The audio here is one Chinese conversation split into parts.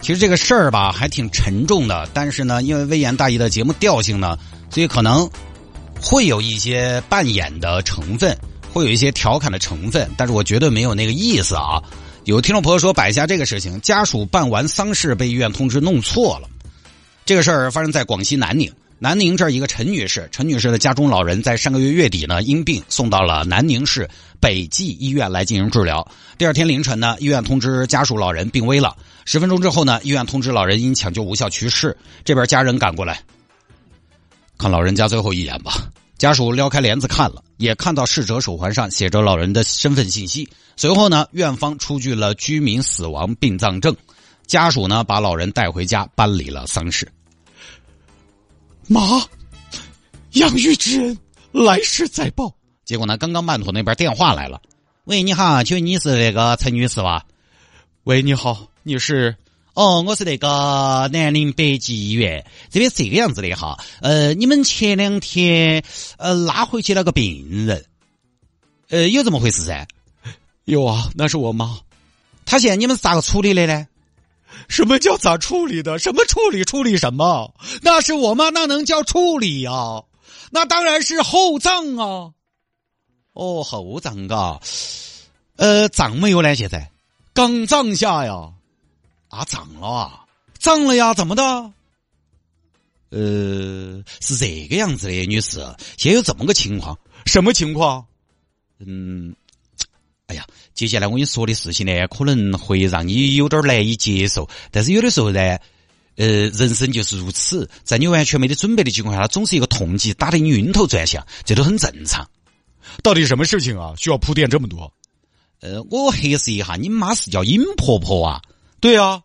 其实这个事儿吧还挺沉重的，但是呢，因为微言大义的节目调性呢，所以可能会有一些扮演的成分，会有一些调侃的成分，但是我绝对没有那个意思啊。有听众朋友说摆下这个事情，家属办完丧事被医院通知弄错了，这个事儿发生在广西南宁。南宁这儿一个陈女士，陈女士的家中老人在上个月月底呢因病送到了南宁市北济医院来进行治疗。第二天凌晨呢，医院通知家属老人病危了。十分钟之后呢，医院通知老人因抢救无效去世。这边家人赶过来，看老人家最后一眼吧。家属撩开帘子看了，也看到逝者手环上写着老人的身份信息。随后呢，院方出具了居民死亡殡葬证，家属呢把老人带回家办理了丧事。妈，养育之恩，来世再报。结果呢，刚刚曼妥那边电话来了，喂，你好，请问你是那个陈女士吧？喂，你好，你是？哦，我是那个南宁北极医院，这边是这个样子的哈。呃，你们前两天呃拉回去那个病人，呃，有这么回事噻？有啊，那是我妈。她现在你们是咋个处理的呢？什么叫咋处理的？什么处理？处理什么？那是我妈，那能叫处理呀？那当然是厚葬啊！哦，厚葬啊，呃，葬没有呢？现在刚葬下呀，啊，涨了啊，涨了呀？怎么的？呃，是这个样子的，女士，现在有这么个情况，什么情况？嗯。哎呀，接下来我跟你说的事情呢，可能会让你有点难以接受。但是有的时候呢，呃，人生就是如此，在你完全没得准备的情况下，它总是一个痛击打得你晕头转向，这都很正常。到底什么事情啊？需要铺垫这么多？呃，我核实一下，你妈是叫尹婆婆啊？对啊。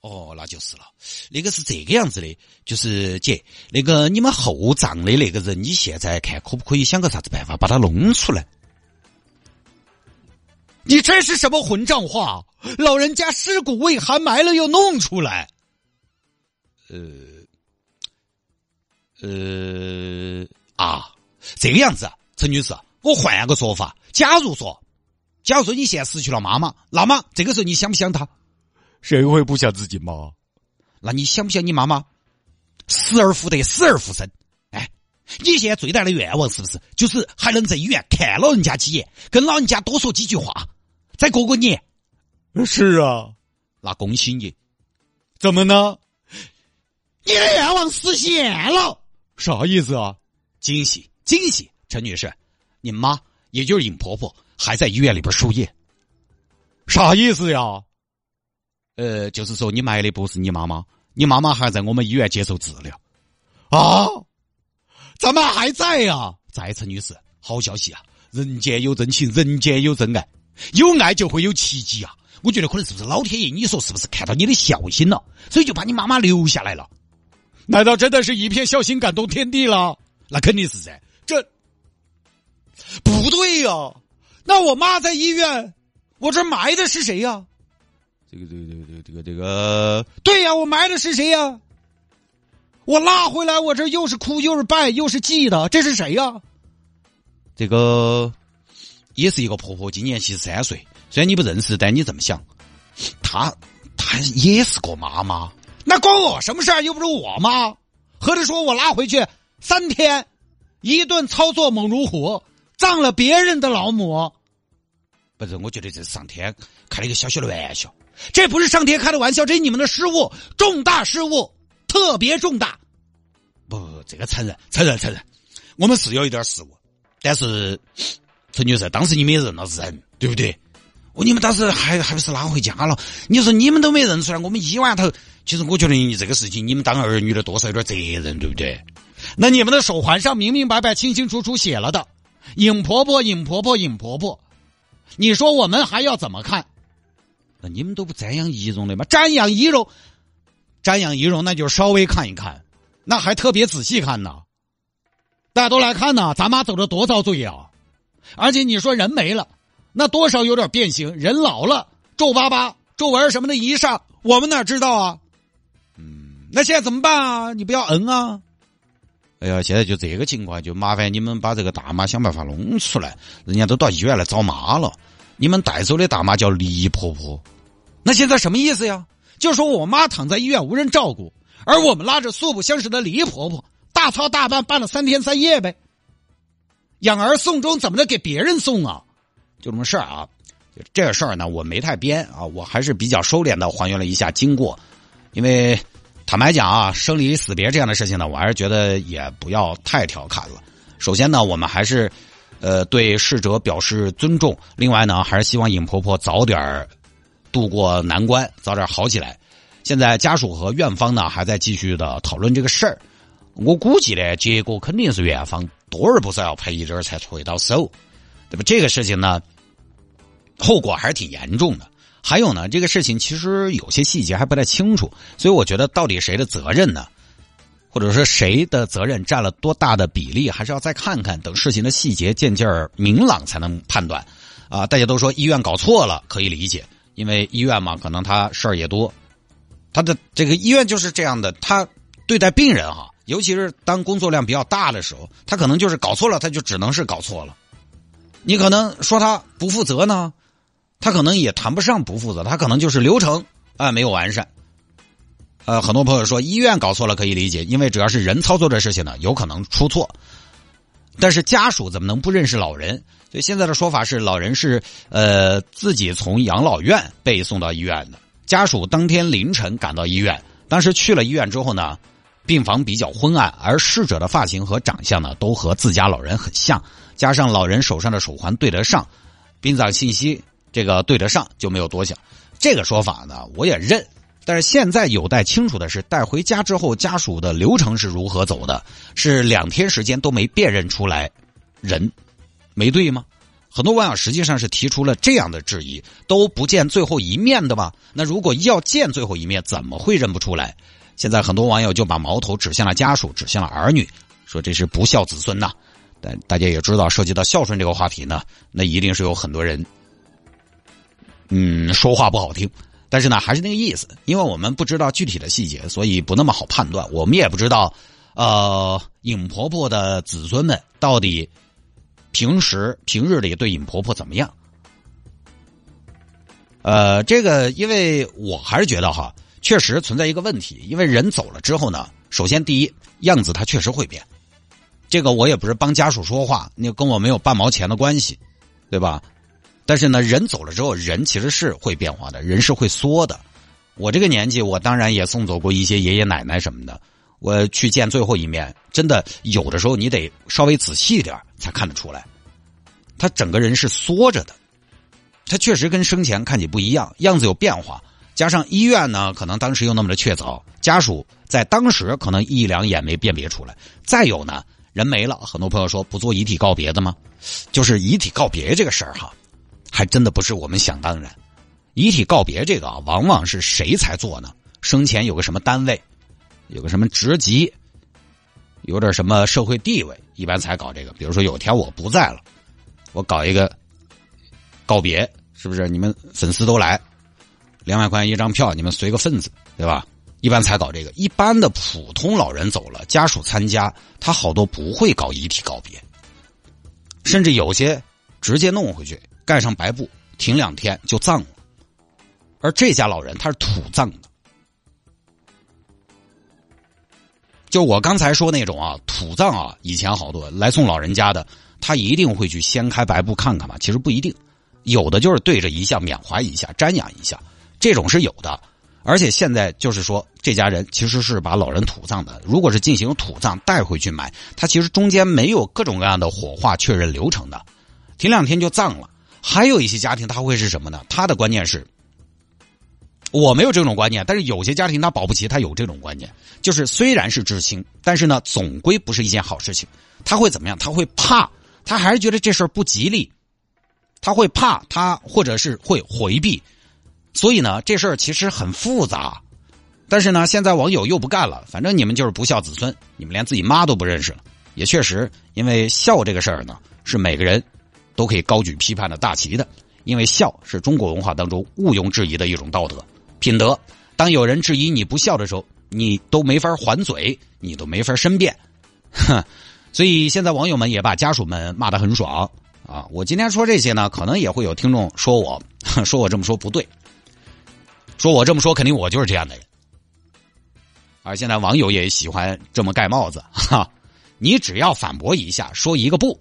哦，那就是了。那个是这个样子的，就是姐，那个你们后葬的那个人，你现在看可不可以想个啥子办法把他弄出来？你这是什么混账话？老人家尸骨未寒，埋了又弄出来。呃，呃啊，这个样子，陈女士，我换个说法。假如说，假如说你现在失去了妈妈，那么这个时候你想不想她？谁会不想自己妈？那你想不想你妈妈？死而复得，死而复生。哎，你现在最大的愿望是不是就是还能在医院看老人家几眼，跟老人家多说几句话？再过过年，是啊，那恭喜你！怎么呢？你的愿望实现了，啥意思啊？惊喜惊喜！陈女士，你妈也就是尹婆婆还在医院里边输液，啥意思呀？呃，就是说你埋的不是你妈妈，你妈妈还在我们医院接受治疗啊？咱们还在呀？在，陈女士，好消息啊！人间有真情，人间有真爱。有爱就会有奇迹啊！我觉得可能是不是老天爷？你说是不是看到你的孝心了，所以就把你妈妈留下来了？难道真的是一片孝心感动天地了？那肯定是噻！这不对呀！那我妈在医院，我这埋的是谁呀？这个这个这个这个这个，对呀，我埋的是谁呀？我拉回来，我这又是哭又是拜又是祭的，这是谁呀？这个。也是一个婆婆，今年七十三岁。虽然你不认识，但你这么想，她她也是个妈妈。那关我什么事儿？又不是我妈。合着说我拉回去三天，一顿操作猛如虎，葬了别人的老母。不是，我觉得这是上天开了一个小小的玩笑。这不是上天开的玩笑，这是你们的失误，重大失误，特别重大。不，这个承认，承认，承认，我们是有一点失误，但是。陈女士，当时你们也认了人，对不对？我你们当时还还不是拉回家了？你说你们都没认出来，我们医院头，其实我觉得你这个事情，你们当儿女的多少有点责任，对不对？那你们的手环上明明白白、清清楚楚写了的“尹婆婆，尹婆婆，尹婆婆”，你说我们还要怎么看？那你们都不瞻仰仪容的吗？瞻仰仪容，瞻仰仪容，那就稍微看一看，那还特别仔细看呢。大家都来看呢，咱妈走的多遭罪啊！而且你说人没了，那多少有点变形。人老了，皱巴巴、皱纹什么的一上，我们哪知道啊？嗯，那现在怎么办啊？你不要嗯啊！哎呀，现在就这个情况，就麻烦你们把这个大妈想办法弄出来。人家都到医院来找妈了，你们带走的大妈叫李婆婆。那现在什么意思呀？就说我妈躺在医院无人照顾，而我们拉着素不相识的李婆婆大操大办办了三天三夜呗。养儿送终怎么能给别人送啊？就这么事儿啊。这个事儿呢，我没太编啊，我还是比较收敛的还原了一下经过。因为坦白讲啊，生离死别这样的事情呢，我还是觉得也不要太调侃了。首先呢，我们还是呃对逝者表示尊重。另外呢，还是希望尹婆婆早点儿。渡过难关，早点好起来。现在家属和院方呢还在继续的讨论这个事儿。我估计呢，结果肯定是院方多而不少要赔一点才会到手，对吧？这个事情呢，后果还是挺严重的。还有呢，这个事情其实有些细节还不太清楚，所以我觉得到底谁的责任呢？或者说谁的责任占了多大的比例，还是要再看看，等事情的细节渐渐明朗才能判断。啊，大家都说医院搞错了，可以理解。因为医院嘛，可能他事儿也多，他的这个医院就是这样的，他对待病人哈，尤其是当工作量比较大的时候，他可能就是搞错了，他就只能是搞错了。你可能说他不负责呢，他可能也谈不上不负责，他可能就是流程啊没有完善。呃，很多朋友说医院搞错了可以理解，因为只要是人操作的事情呢，有可能出错。但是家属怎么能不认识老人？所以现在的说法是，老人是呃自己从养老院被送到医院的。家属当天凌晨赶到医院，当时去了医院之后呢，病房比较昏暗，而逝者的发型和长相呢都和自家老人很像，加上老人手上的手环对得上，殡葬信息这个对得上，就没有多想。这个说法呢，我也认。但是现在有待清楚的是，带回家之后家属的流程是如何走的？是两天时间都没辨认出来人，没对吗？很多网友实际上是提出了这样的质疑：都不见最后一面的吗？那如果要见最后一面，怎么会认不出来？现在很多网友就把矛头指向了家属，指向了儿女，说这是不孝子孙呐。但大家也知道，涉及到孝顺这个话题呢，那一定是有很多人，嗯，说话不好听。但是呢，还是那个意思，因为我们不知道具体的细节，所以不那么好判断。我们也不知道，呃，尹婆婆的子孙们到底平时平日里对尹婆婆怎么样？呃，这个，因为我还是觉得哈，确实存在一个问题，因为人走了之后呢，首先第一样子他确实会变，这个我也不是帮家属说话，那跟我没有半毛钱的关系，对吧？但是呢，人走了之后，人其实是会变化的，人是会缩的。我这个年纪，我当然也送走过一些爷爷奶奶什么的。我去见最后一面，真的有的时候你得稍微仔细一点才看得出来，他整个人是缩着的，他确实跟生前看起不一样，样子有变化。加上医院呢，可能当时又那么的确凿，家属在当时可能一两眼没辨别出来。再有呢，人没了，很多朋友说不做遗体告别的吗？就是遗体告别这个事儿哈。还真的不是我们想当然，遗体告别这个啊，往往是谁才做呢？生前有个什么单位，有个什么职级，有点什么社会地位，一般才搞这个。比如说有天我不在了，我搞一个告别，是不是？你们粉丝都来，两百块钱一张票，你们随个份子，对吧？一般才搞这个。一般的普通老人走了，家属参加，他好多不会搞遗体告别，甚至有些直接弄回去。盖上白布，停两天就葬了。而这家老人他是土葬的，就我刚才说那种啊，土葬啊，以前好多来送老人家的，他一定会去掀开白布看看嘛。其实不一定，有的就是对着遗像缅怀一下、瞻仰一下，这种是有的。而且现在就是说，这家人其实是把老人土葬的。如果是进行土葬带回去埋，他其实中间没有各种各样的火化确认流程的，停两天就葬了。还有一些家庭他会是什么呢？他的观念是，我没有这种观念，但是有些家庭他保不齐他有这种观念，就是虽然是知青，但是呢，总归不是一件好事情。他会怎么样？他会怕，他还是觉得这事儿不吉利，他会怕，他或者是会回避。所以呢，这事儿其实很复杂，但是呢，现在网友又不干了，反正你们就是不孝子孙，你们连自己妈都不认识了。也确实，因为孝这个事儿呢，是每个人都可以高举批判的大旗的。因为孝是中国文化当中毋庸置疑的一种道德品德。当有人质疑你不孝的时候，你都没法还嘴，你都没法申辩。哼，所以现在网友们也把家属们骂得很爽啊！我今天说这些呢，可能也会有听众说我，说我这么说不对，说我这么说肯定我就是这样的人。而现在网友也喜欢这么盖帽子，哈，你只要反驳一下，说一个不，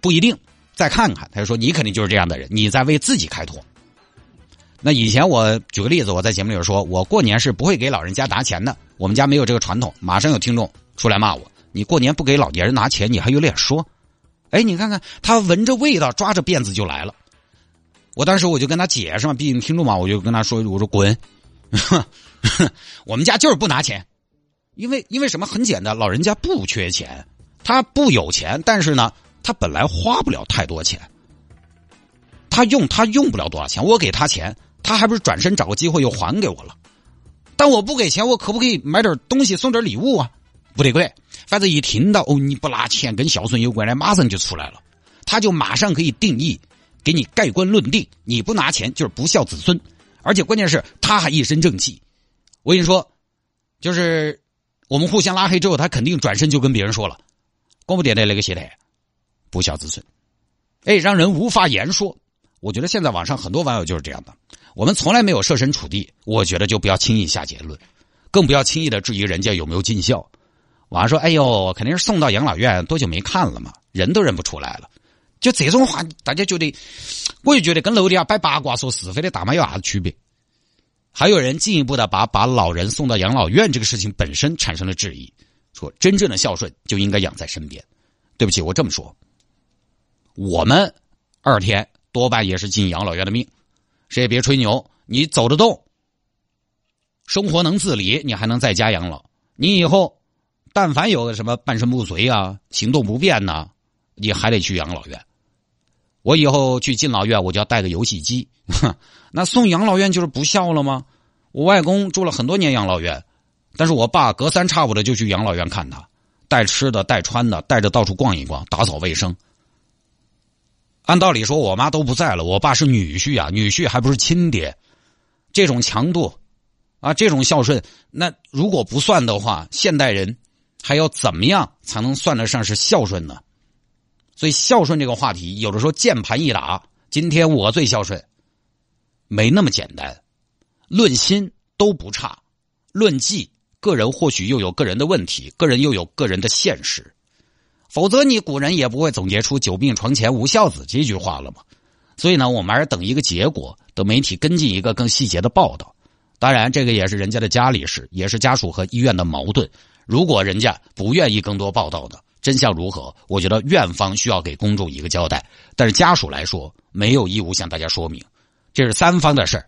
不一定，再看看，他就说你肯定就是这样的人，你在为自己开脱。那以前我举个例子，我在节目里说，我过年是不会给老人家拿钱的，我们家没有这个传统。马上有听众出来骂我，你过年不给老年人拿钱，你还有脸说？哎，你看看他闻着味道，抓着辫子就来了。我当时我就跟他解释嘛，毕竟听众嘛，我就跟他说，我说滚。我们家就是不拿钱，因为因为什么很简单，老人家不缺钱，他不有钱，但是呢，他本来花不了太多钱，他用他用不了多少钱，我给他钱，他还不是转身找个机会又还给我了。但我不给钱，我可不可以买点东西送点礼物啊？不得管，反正一听到哦你不拿钱跟孝顺有关的，马上就出来了，他就马上可以定义，给你盖棺论定，你不拿钱就是不孝子孙。而且关键是他还一身正气，我跟你说，就是我们互相拉黑之后，他肯定转身就跟别人说了，光不点的那个谢台不孝子孙，哎，让人无法言说。我觉得现在网上很多网友就是这样的，我们从来没有设身处地，我觉得就不要轻易下结论，更不要轻易的质疑人家有没有尽孝。网上说，哎呦，肯定是送到养老院，多久没看了嘛，人都认不出来了。就这种话，大家觉得，我就觉得跟楼底下摆八卦说是非的大妈有啥子区别？还有人进一步的把把老人送到养老院这个事情本身产生了质疑，说真正的孝顺就应该养在身边。对不起，我这么说，我们二天多半也是进养老院的命，谁也别吹牛，你走得动，生活能自理，你还能在家养老。你以后但凡有个什么半身不遂啊，行动不便呐。你还得去养老院。我以后去敬老院，我就要带个游戏机。那送养老院就是不孝了吗？我外公住了很多年养老院，但是我爸隔三差五的就去养老院看他，带吃的、带穿的，带着到处逛一逛，打扫卫生。按道理说，我妈都不在了，我爸是女婿啊，女婿还不是亲爹，这种强度啊，这种孝顺，那如果不算的话，现代人还要怎么样才能算得上是孝顺呢？所以孝顺这个话题，有的时候键盘一打，今天我最孝顺，没那么简单。论心都不差，论迹，个人或许又有个人的问题，个人又有个人的现实。否则你古人也不会总结出“久病床前无孝子”这句话了嘛。所以呢，我们还是等一个结果，等媒体跟进一个更细节的报道。当然，这个也是人家的家里事，也是家属和医院的矛盾。如果人家不愿意更多报道的。真相如何？我觉得院方需要给公众一个交代，但是家属来说没有义务向大家说明，这是三方的事。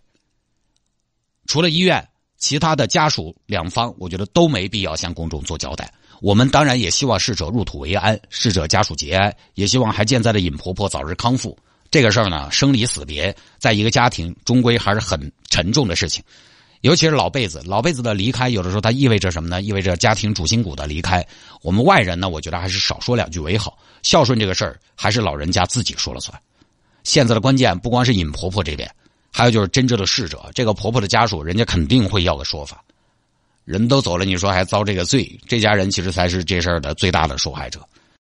除了医院，其他的家属两方，我觉得都没必要向公众做交代。我们当然也希望逝者入土为安，逝者家属节哀，也希望还健在的尹婆婆早日康复。这个事儿呢，生离死别，在一个家庭终归还是很沉重的事情。尤其是老辈子，老辈子的离开，有的时候它意味着什么呢？意味着家庭主心骨的离开。我们外人呢，我觉得还是少说两句为好。孝顺这个事儿，还是老人家自己说了算。现在的关键不光是尹婆婆这边，还有就是真正的逝者，这个婆婆的家属，人家肯定会要个说法。人都走了，你说还遭这个罪，这家人其实才是这事儿的最大的受害者。